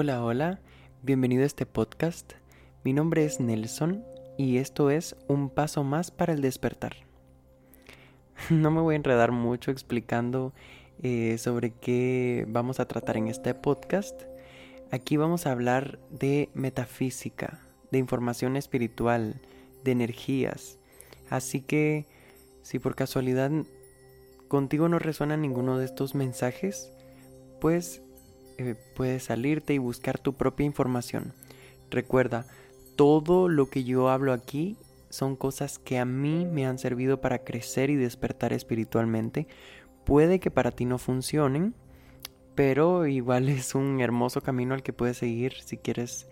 Hola, hola, bienvenido a este podcast. Mi nombre es Nelson y esto es Un paso más para el despertar. No me voy a enredar mucho explicando eh, sobre qué vamos a tratar en este podcast. Aquí vamos a hablar de metafísica, de información espiritual, de energías. Así que si por casualidad contigo no resuena ninguno de estos mensajes, pues eh, puedes salirte y buscar tu propia información. Recuerda, todo lo que yo hablo aquí son cosas que a mí me han servido para crecer y despertar espiritualmente. Puede que para ti no funcionen, pero igual es un hermoso camino al que puedes seguir si quieres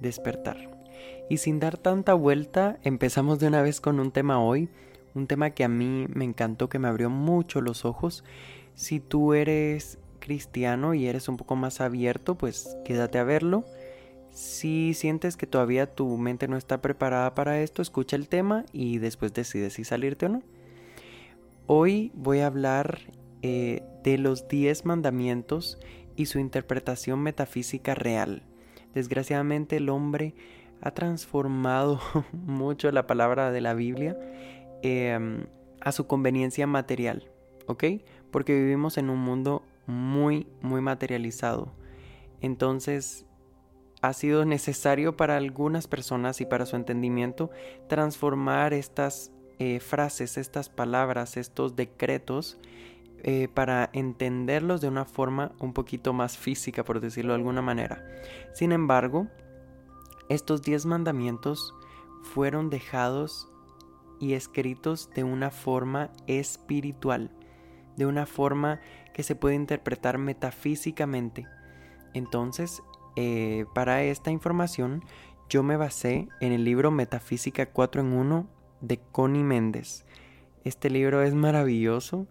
despertar. Y sin dar tanta vuelta, empezamos de una vez con un tema hoy, un tema que a mí me encantó, que me abrió mucho los ojos. Si tú eres cristiano y eres un poco más abierto, pues quédate a verlo. Si sientes que todavía tu mente no está preparada para esto, escucha el tema y después decides si salirte o no. Hoy voy a hablar eh, de los 10 mandamientos y su interpretación metafísica real. Desgraciadamente el hombre ha transformado mucho la palabra de la Biblia em, a su conveniencia material, ¿ok? Porque vivimos en un mundo muy, muy materializado. Entonces, ha sido necesario para algunas personas y para su entendimiento transformar estas eh, frases, estas palabras, estos decretos eh, para entenderlos de una forma un poquito más física, por decirlo de alguna manera. Sin embargo, estos diez mandamientos fueron dejados y escritos de una forma espiritual, de una forma que se puede interpretar metafísicamente. Entonces, eh, para esta información, yo me basé en el libro Metafísica 4 en 1 de Connie Méndez. Este libro es maravilloso.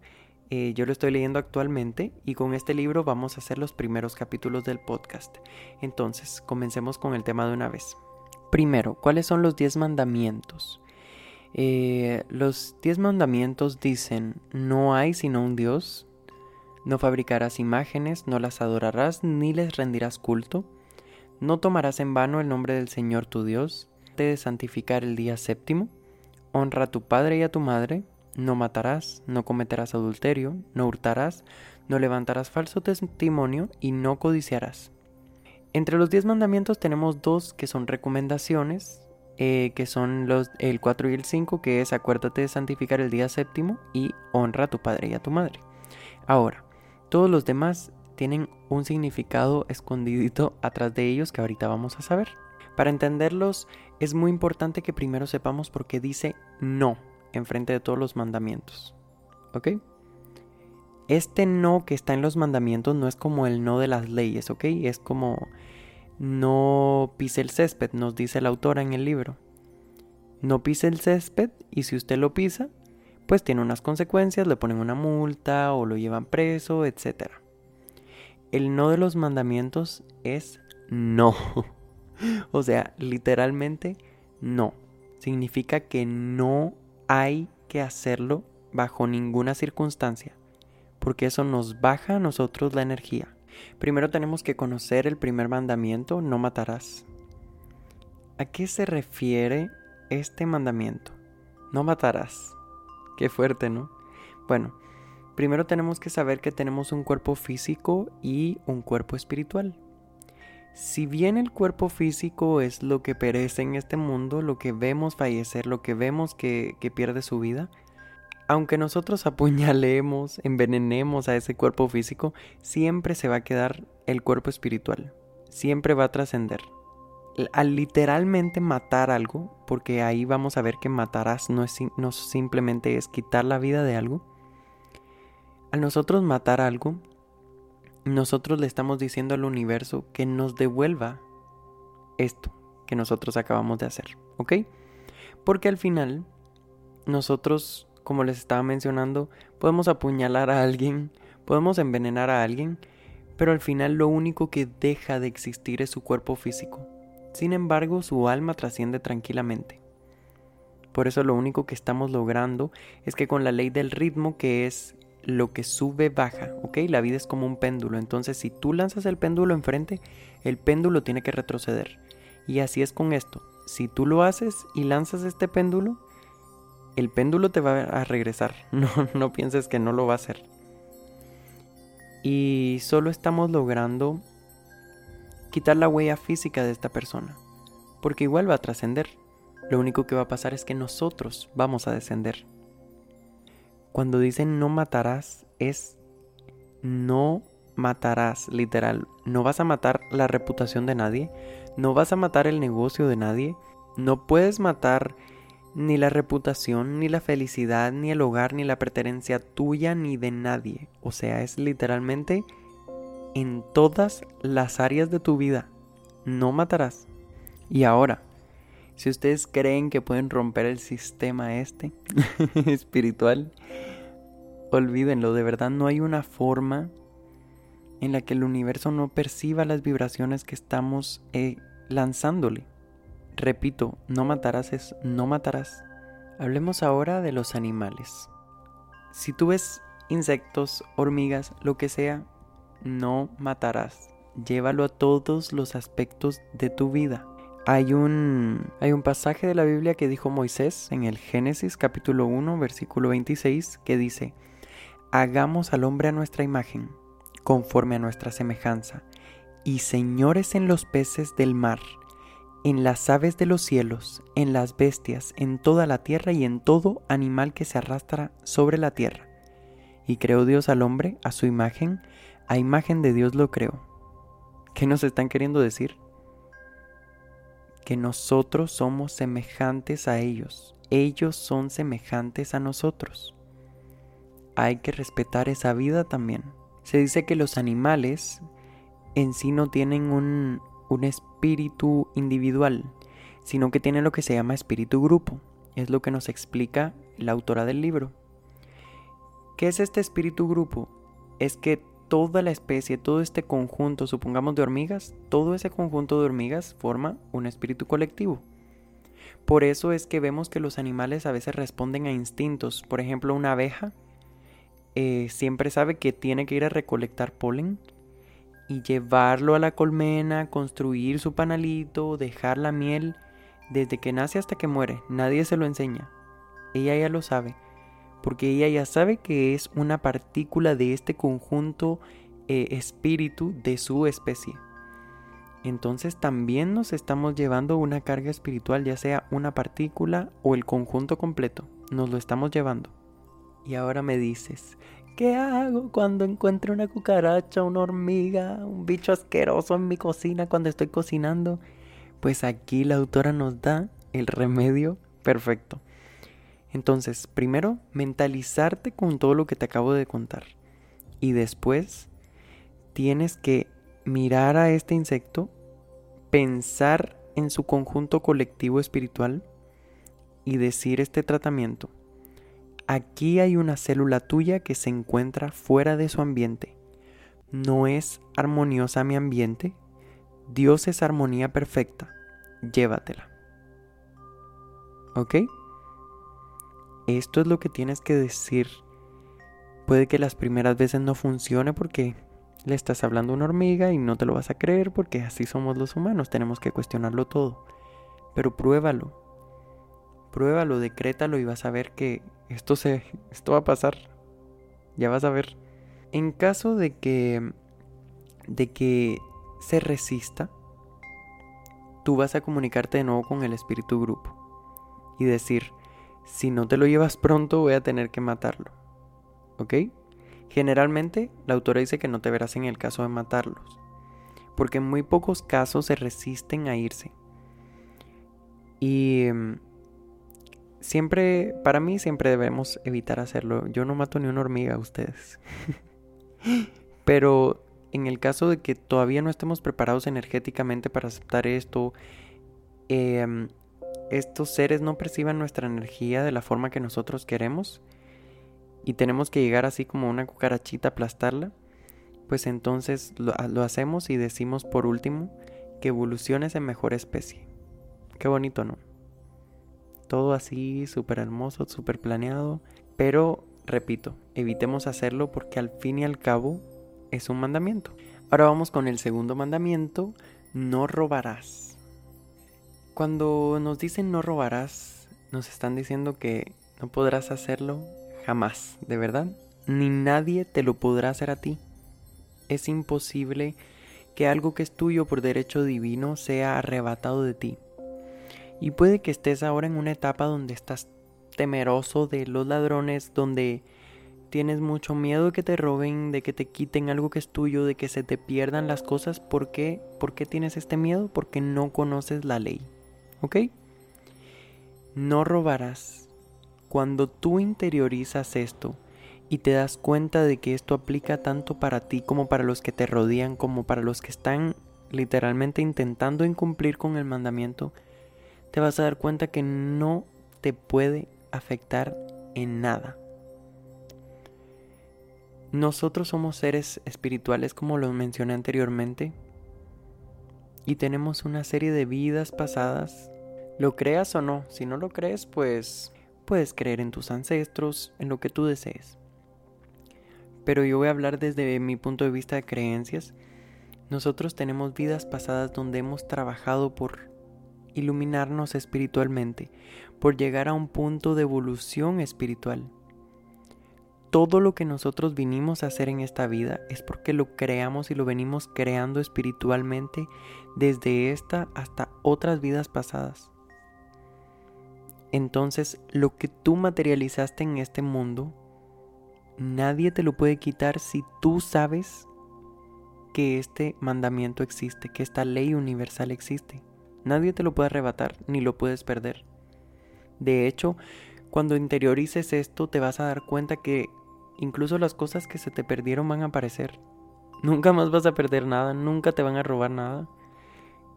Eh, yo lo estoy leyendo actualmente y con este libro vamos a hacer los primeros capítulos del podcast. Entonces, comencemos con el tema de una vez. Primero, ¿cuáles son los 10 mandamientos? Eh, los 10 mandamientos dicen, no hay sino un Dios, no fabricarás imágenes, no las adorarás, ni les rendirás culto. No tomarás en vano el nombre del Señor tu Dios. Te de santificar el día séptimo. Honra a tu padre y a tu madre. No matarás, no cometerás adulterio, no hurtarás, no levantarás falso testimonio y no codiciarás. Entre los diez mandamientos tenemos dos que son recomendaciones, eh, que son los, el 4 y el 5, que es acuérdate de santificar el día séptimo y honra a tu padre y a tu madre. Ahora, todos los demás tienen un significado escondidito atrás de ellos que ahorita vamos a saber. Para entenderlos es muy importante que primero sepamos por qué dice no enfrente de todos los mandamientos. ¿Ok? Este no que está en los mandamientos no es como el no de las leyes, ¿ok? Es como no pise el césped, nos dice la autora en el libro. No pise el césped y si usted lo pisa, pues tiene unas consecuencias, le ponen una multa o lo llevan preso, etc. El no de los mandamientos es no. o sea, literalmente no. Significa que no hay que hacerlo bajo ninguna circunstancia, porque eso nos baja a nosotros la energía. Primero tenemos que conocer el primer mandamiento, no matarás. ¿A qué se refiere este mandamiento? No matarás. Qué fuerte, ¿no? Bueno, primero tenemos que saber que tenemos un cuerpo físico y un cuerpo espiritual. Si bien el cuerpo físico es lo que perece en este mundo, lo que vemos fallecer, lo que vemos que, que pierde su vida, aunque nosotros apuñalemos, envenenemos a ese cuerpo físico, siempre se va a quedar el cuerpo espiritual, siempre va a trascender al literalmente matar algo, porque ahí vamos a ver que matarás no, es, simplemente es quitar la vida de algo, al nosotros matar algo, nosotros le estamos diciendo al universo que nos devuelva esto que nosotros acabamos de hacer, ¿ok? Porque al final, nosotros, como les estaba mencionando, podemos apuñalar a alguien, podemos envenenar a alguien, pero al final lo único que deja de existir es su cuerpo físico. Sin embargo, su alma trasciende tranquilamente. Por eso lo único que estamos logrando es que con la ley del ritmo, que es lo que sube baja, ¿ok? La vida es como un péndulo, entonces si tú lanzas el péndulo enfrente, el péndulo tiene que retroceder. Y así es con esto. Si tú lo haces y lanzas este péndulo, el péndulo te va a regresar. No, no pienses que no lo va a hacer. Y solo estamos logrando quitar la huella física de esta persona. Porque igual va a trascender. Lo único que va a pasar es que nosotros vamos a descender. Cuando dicen no matarás es no matarás, literal. No vas a matar la reputación de nadie, no vas a matar el negocio de nadie, no puedes matar ni la reputación, ni la felicidad, ni el hogar, ni la pertenencia tuya, ni de nadie. O sea, es literalmente en todas las áreas de tu vida. No matarás. Y ahora, si ustedes creen que pueden romper el sistema este espiritual, olvídenlo, de verdad no hay una forma en la que el universo no perciba las vibraciones que estamos eh, lanzándole. Repito, no matarás es no matarás. Hablemos ahora de los animales. Si tú ves insectos, hormigas, lo que sea, no matarás. Llévalo a todos los aspectos de tu vida. Hay un, hay un pasaje de la Biblia que dijo Moisés en el Génesis capítulo 1 versículo 26 que dice, Hagamos al hombre a nuestra imagen, conforme a nuestra semejanza, y señores en los peces del mar, en las aves de los cielos, en las bestias, en toda la tierra y en todo animal que se arrastra sobre la tierra. Y creó Dios al hombre a su imagen, a imagen de Dios lo creó. ¿Qué nos están queriendo decir? que nosotros somos semejantes a ellos. Ellos son semejantes a nosotros. Hay que respetar esa vida también. Se dice que los animales en sí no tienen un, un espíritu individual, sino que tienen lo que se llama espíritu grupo. Es lo que nos explica la autora del libro. ¿Qué es este espíritu grupo? Es que toda la especie, todo este conjunto, supongamos de hormigas, todo ese conjunto de hormigas forma un espíritu colectivo. Por eso es que vemos que los animales a veces responden a instintos. Por ejemplo, una abeja eh, siempre sabe que tiene que ir a recolectar polen y llevarlo a la colmena, construir su panalito, dejar la miel, desde que nace hasta que muere. Nadie se lo enseña. Ella ya lo sabe porque ella ya sabe que es una partícula de este conjunto eh, espíritu de su especie. Entonces también nos estamos llevando una carga espiritual, ya sea una partícula o el conjunto completo. Nos lo estamos llevando. Y ahora me dices, ¿qué hago cuando encuentro una cucaracha, una hormiga, un bicho asqueroso en mi cocina cuando estoy cocinando? Pues aquí la autora nos da el remedio perfecto. Entonces, primero, mentalizarte con todo lo que te acabo de contar. Y después, tienes que mirar a este insecto, pensar en su conjunto colectivo espiritual y decir este tratamiento. Aquí hay una célula tuya que se encuentra fuera de su ambiente. No es armoniosa mi ambiente. Dios es armonía perfecta. Llévatela. ¿Ok? Esto es lo que tienes que decir. Puede que las primeras veces no funcione porque le estás hablando a una hormiga y no te lo vas a creer porque así somos los humanos, tenemos que cuestionarlo todo. Pero pruébalo. Pruébalo, decrétalo y vas a ver que esto se esto va a pasar. Ya vas a ver. En caso de que de que se resista, tú vas a comunicarte de nuevo con el espíritu grupo y decir, si no te lo llevas pronto voy a tener que matarlo. ¿Ok? Generalmente la autora dice que no te verás en el caso de matarlos, porque en muy pocos casos se resisten a irse. Y em, siempre, para mí siempre debemos evitar hacerlo. Yo no mato ni una hormiga a ustedes. Pero en el caso de que todavía no estemos preparados energéticamente para aceptar esto, eh, estos seres no perciban nuestra energía de la forma que nosotros queremos y tenemos que llegar así como una cucarachita aplastarla, pues entonces lo, lo hacemos y decimos por último que evoluciones en mejor especie. Qué bonito, ¿no? Todo así, súper hermoso, súper planeado, pero repito, evitemos hacerlo porque al fin y al cabo es un mandamiento. Ahora vamos con el segundo mandamiento, no robarás. Cuando nos dicen no robarás, nos están diciendo que no podrás hacerlo jamás, de verdad. Ni nadie te lo podrá hacer a ti. Es imposible que algo que es tuyo por derecho divino sea arrebatado de ti. Y puede que estés ahora en una etapa donde estás temeroso de los ladrones, donde tienes mucho miedo de que te roben, de que te quiten algo que es tuyo, de que se te pierdan las cosas. ¿Por qué? ¿Por qué tienes este miedo? Porque no conoces la ley. ¿Ok? No robarás. Cuando tú interiorizas esto y te das cuenta de que esto aplica tanto para ti como para los que te rodean, como para los que están literalmente intentando incumplir con el mandamiento, te vas a dar cuenta que no te puede afectar en nada. Nosotros somos seres espirituales como lo mencioné anteriormente y tenemos una serie de vidas pasadas. Lo creas o no, si no lo crees pues puedes creer en tus ancestros, en lo que tú desees. Pero yo voy a hablar desde mi punto de vista de creencias. Nosotros tenemos vidas pasadas donde hemos trabajado por iluminarnos espiritualmente, por llegar a un punto de evolución espiritual. Todo lo que nosotros vinimos a hacer en esta vida es porque lo creamos y lo venimos creando espiritualmente desde esta hasta otras vidas pasadas. Entonces, lo que tú materializaste en este mundo, nadie te lo puede quitar si tú sabes que este mandamiento existe, que esta ley universal existe. Nadie te lo puede arrebatar ni lo puedes perder. De hecho, cuando interiorices esto te vas a dar cuenta que incluso las cosas que se te perdieron van a aparecer. Nunca más vas a perder nada, nunca te van a robar nada.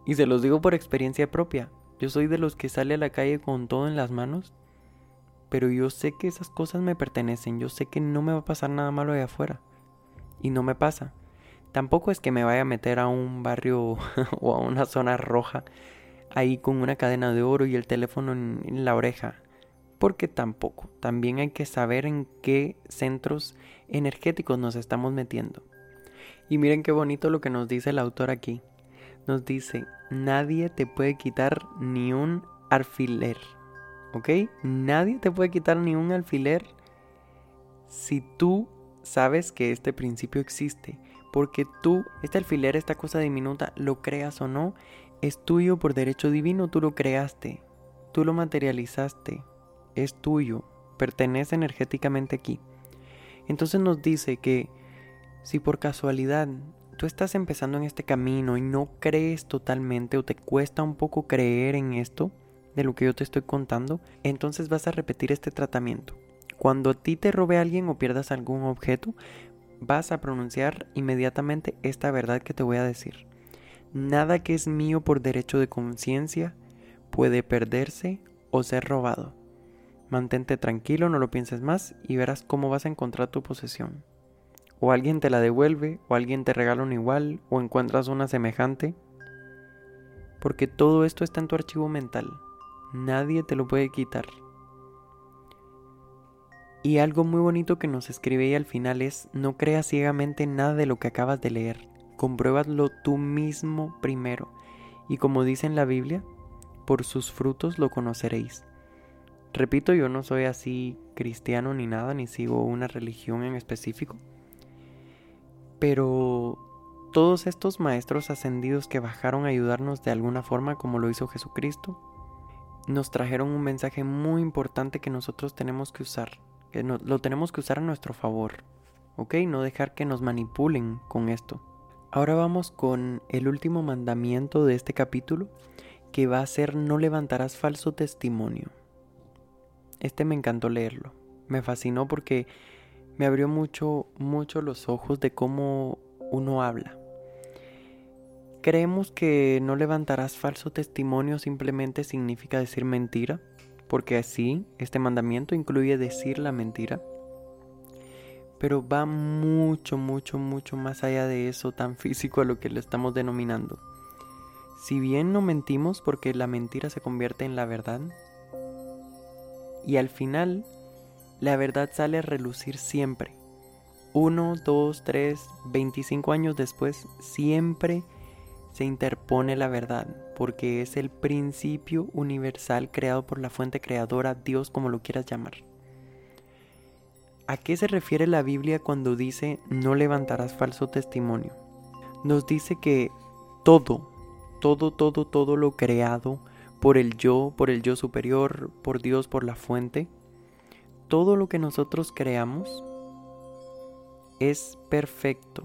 Y se los digo por experiencia propia. Yo soy de los que sale a la calle con todo en las manos, pero yo sé que esas cosas me pertenecen, yo sé que no me va a pasar nada malo allá afuera. Y no me pasa. Tampoco es que me vaya a meter a un barrio o a una zona roja ahí con una cadena de oro y el teléfono en, la oreja. Porque tampoco. También hay que saber en qué centros energéticos nos estamos metiendo. Y miren qué bonito lo que nos dice el autor aquí. Nos dice, nadie te puede quitar ni un alfiler. ¿Ok? Nadie te puede quitar ni un alfiler si tú sabes que este principio existe. Porque tú, este alfiler, esta cosa diminuta, lo creas o no, es tuyo por derecho divino, tú lo creaste, tú lo materializaste, es tuyo, pertenece energéticamente aquí. Entonces nos dice que si por casualidad tú estás empezando en este camino y no crees totalmente o te cuesta un poco creer en esto, de lo que yo te estoy contando, entonces vas a repetir este tratamiento. Cuando a ti te robe alguien o pierdas algún objeto, vas a pronunciar inmediatamente esta verdad que te voy a decir. Nada que es mío por derecho de conciencia puede perderse o ser robado. Mantente tranquilo, no lo pienses más y verás cómo vas a encontrar tu posesión. O alguien te la devuelve, o alguien te regala una igual, o encuentras una semejante. Porque todo esto está en tu archivo mental. Nadie te lo puede quitar. Y algo muy bonito que nos escribe ahí al final es, no creas ciegamente nada de lo que acabas de leer compruébalo tú mismo primero. Y como dice en la Biblia, por sus frutos lo conoceréis. Repito, yo no soy así cristiano ni nada, ni sigo una religión en específico. Pero todos estos maestros ascendidos que bajaron a ayudarnos de alguna forma como lo hizo Jesucristo, nos trajeron un mensaje muy importante que nosotros tenemos que usar, que lo tenemos que usar a nuestro favor, ¿ok? No dejar que nos manipulen con esto. Ahora vamos con el último mandamiento de este capítulo, que va a ser no levantarás falso testimonio. Este me encantó leerlo. Me fascinó porque me abrió mucho, mucho los ojos de cómo uno habla. Creemos que no levantarás falso testimonio simplemente significa decir mentira, porque así este mandamiento incluye decir la mentira pero va mucho, mucho, mucho más allá de eso tan físico a lo que le estamos denominando. Si bien no mentimos porque la mentira se convierte en la verdad, y al final la verdad sale a relucir siempre. Uno, dos, tres, veinticinco años después, siempre se interpone la verdad, porque es el principio universal creado por la fuente creadora, Dios como lo quieras llamar. ¿A qué se refiere la Biblia cuando dice no levantarás falso testimonio? Nos dice que todo, todo, todo, todo lo creado por el yo, por el yo superior, por Dios, por la fuente, todo lo que nosotros creamos es perfecto.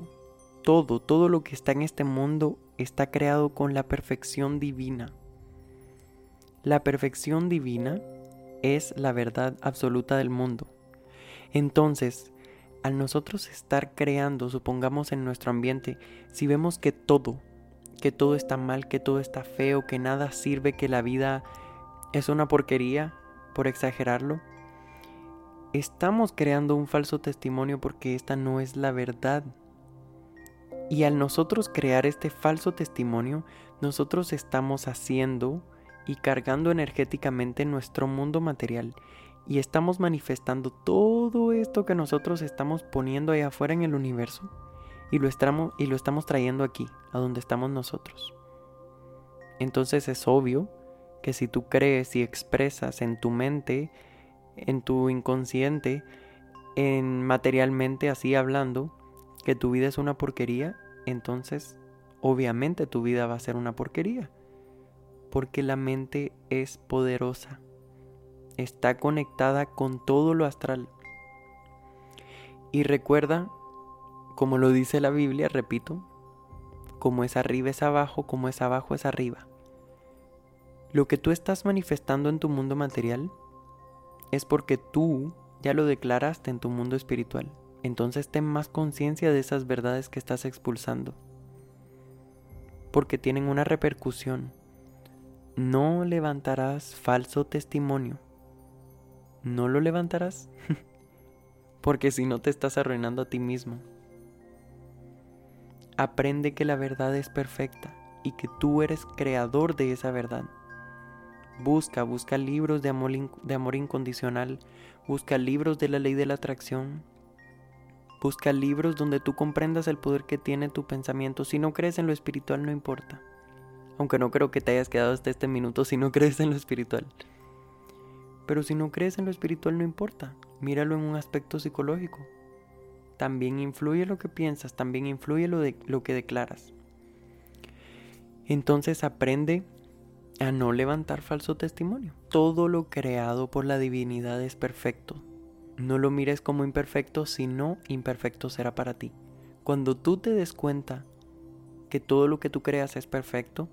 Todo, todo lo que está en este mundo está creado con la perfección divina. La perfección divina es la verdad absoluta del mundo. Entonces, al nosotros estar creando, supongamos en nuestro ambiente, si vemos que todo, que todo está mal, que todo está feo, que nada sirve, que la vida es una porquería, por exagerarlo, estamos creando un falso testimonio porque esta no es la verdad. Y al nosotros crear este falso testimonio, nosotros estamos haciendo y cargando energéticamente nuestro mundo material y estamos manifestando todo esto que nosotros estamos poniendo ahí afuera en el universo y lo estamos, y lo estamos trayendo aquí, a donde estamos nosotros. Entonces es obvio que si tú crees y expresas en tu mente, en tu inconsciente, en materialmente así hablando, que tu vida es una porquería, entonces obviamente tu vida va a ser una porquería. Porque la mente es poderosa está conectada con todo lo astral. Y recuerda, como lo dice la Biblia, repito, como es arriba es abajo, como es abajo es arriba. Lo que tú estás manifestando en tu mundo material es porque tú ya lo declaraste en tu mundo espiritual. Entonces ten más conciencia de esas verdades que estás expulsando. Porque tienen una repercusión. No levantarás falso testimonio no lo levantarás. Porque si no te estás arruinando a ti mismo. Aprende que la verdad es perfecta y que tú eres creador de esa verdad. Busca, busca libros de amor, de amor incondicional, busca libros de la ley de la atracción, busca libros donde tú comprendas el poder que tiene tu pensamiento. Si no crees en lo espiritual, no importa. Aunque no creo que te hayas quedado hasta este minuto si no crees en lo espiritual. Pero si no crees en lo espiritual no importa, míralo en un aspecto psicológico. También influye lo que piensas, también influye lo, de, lo que declaras. Entonces aprende a no levantar falso testimonio. Todo lo creado por la divinidad es perfecto. No lo mires como imperfecto, sino imperfecto será para ti. Cuando tú te des cuenta que todo lo que tú creas es perfecto,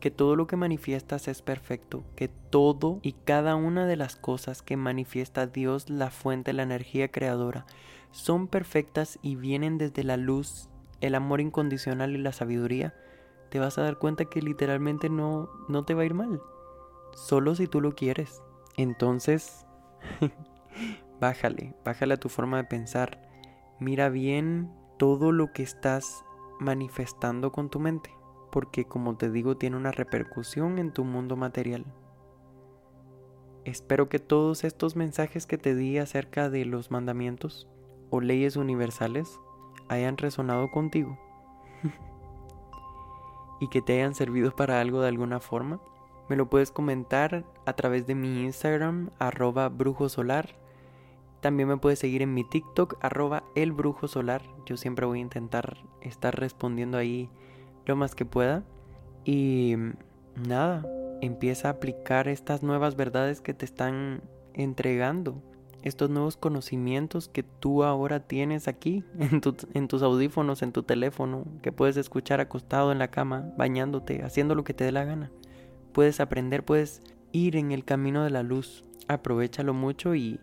que todo lo que manifiestas es perfecto, que todo y cada una de las cosas que manifiesta Dios, la fuente, la energía creadora, son perfectas y vienen desde la luz, el amor incondicional y la sabiduría, te vas a dar cuenta que literalmente no, no te va a ir mal. Solo si tú lo quieres. Entonces, bájale, bájale a tu forma de pensar. Mira bien todo lo que estás manifestando con tu mente porque como te digo tiene una repercusión en tu mundo material. Espero que todos estos mensajes que te di acerca de los mandamientos o leyes universales hayan resonado contigo y que te hayan servido para algo de alguna forma. Me lo puedes comentar a través de mi Instagram, arroba brujosolar. También me puedes seguir en mi TikTok, arroba el brujo solar. Yo siempre voy a intentar estar respondiendo ahí lo más que pueda. Y nada, empieza a aplicar estas nuevas verdades que te están entregando, estos nuevos conocimientos que tú ahora tienes aquí en, tus audífonos, en tu teléfono, que puedes escuchar acostado en la cama, bañándote, haciendo lo que te dé la gana. Puedes aprender, puedes ir en el camino de la luz. Aprovechalo mucho y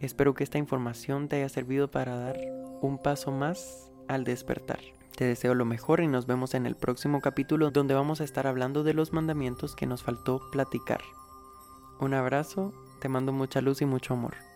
espero que esta información te haya servido para dar un paso más al despertar. Te deseo lo mejor y nos vemos en el próximo capítulo donde vamos a estar hablando de los mandamientos que nos faltó platicar. Un abrazo, te mando mucha luz y mucho amor.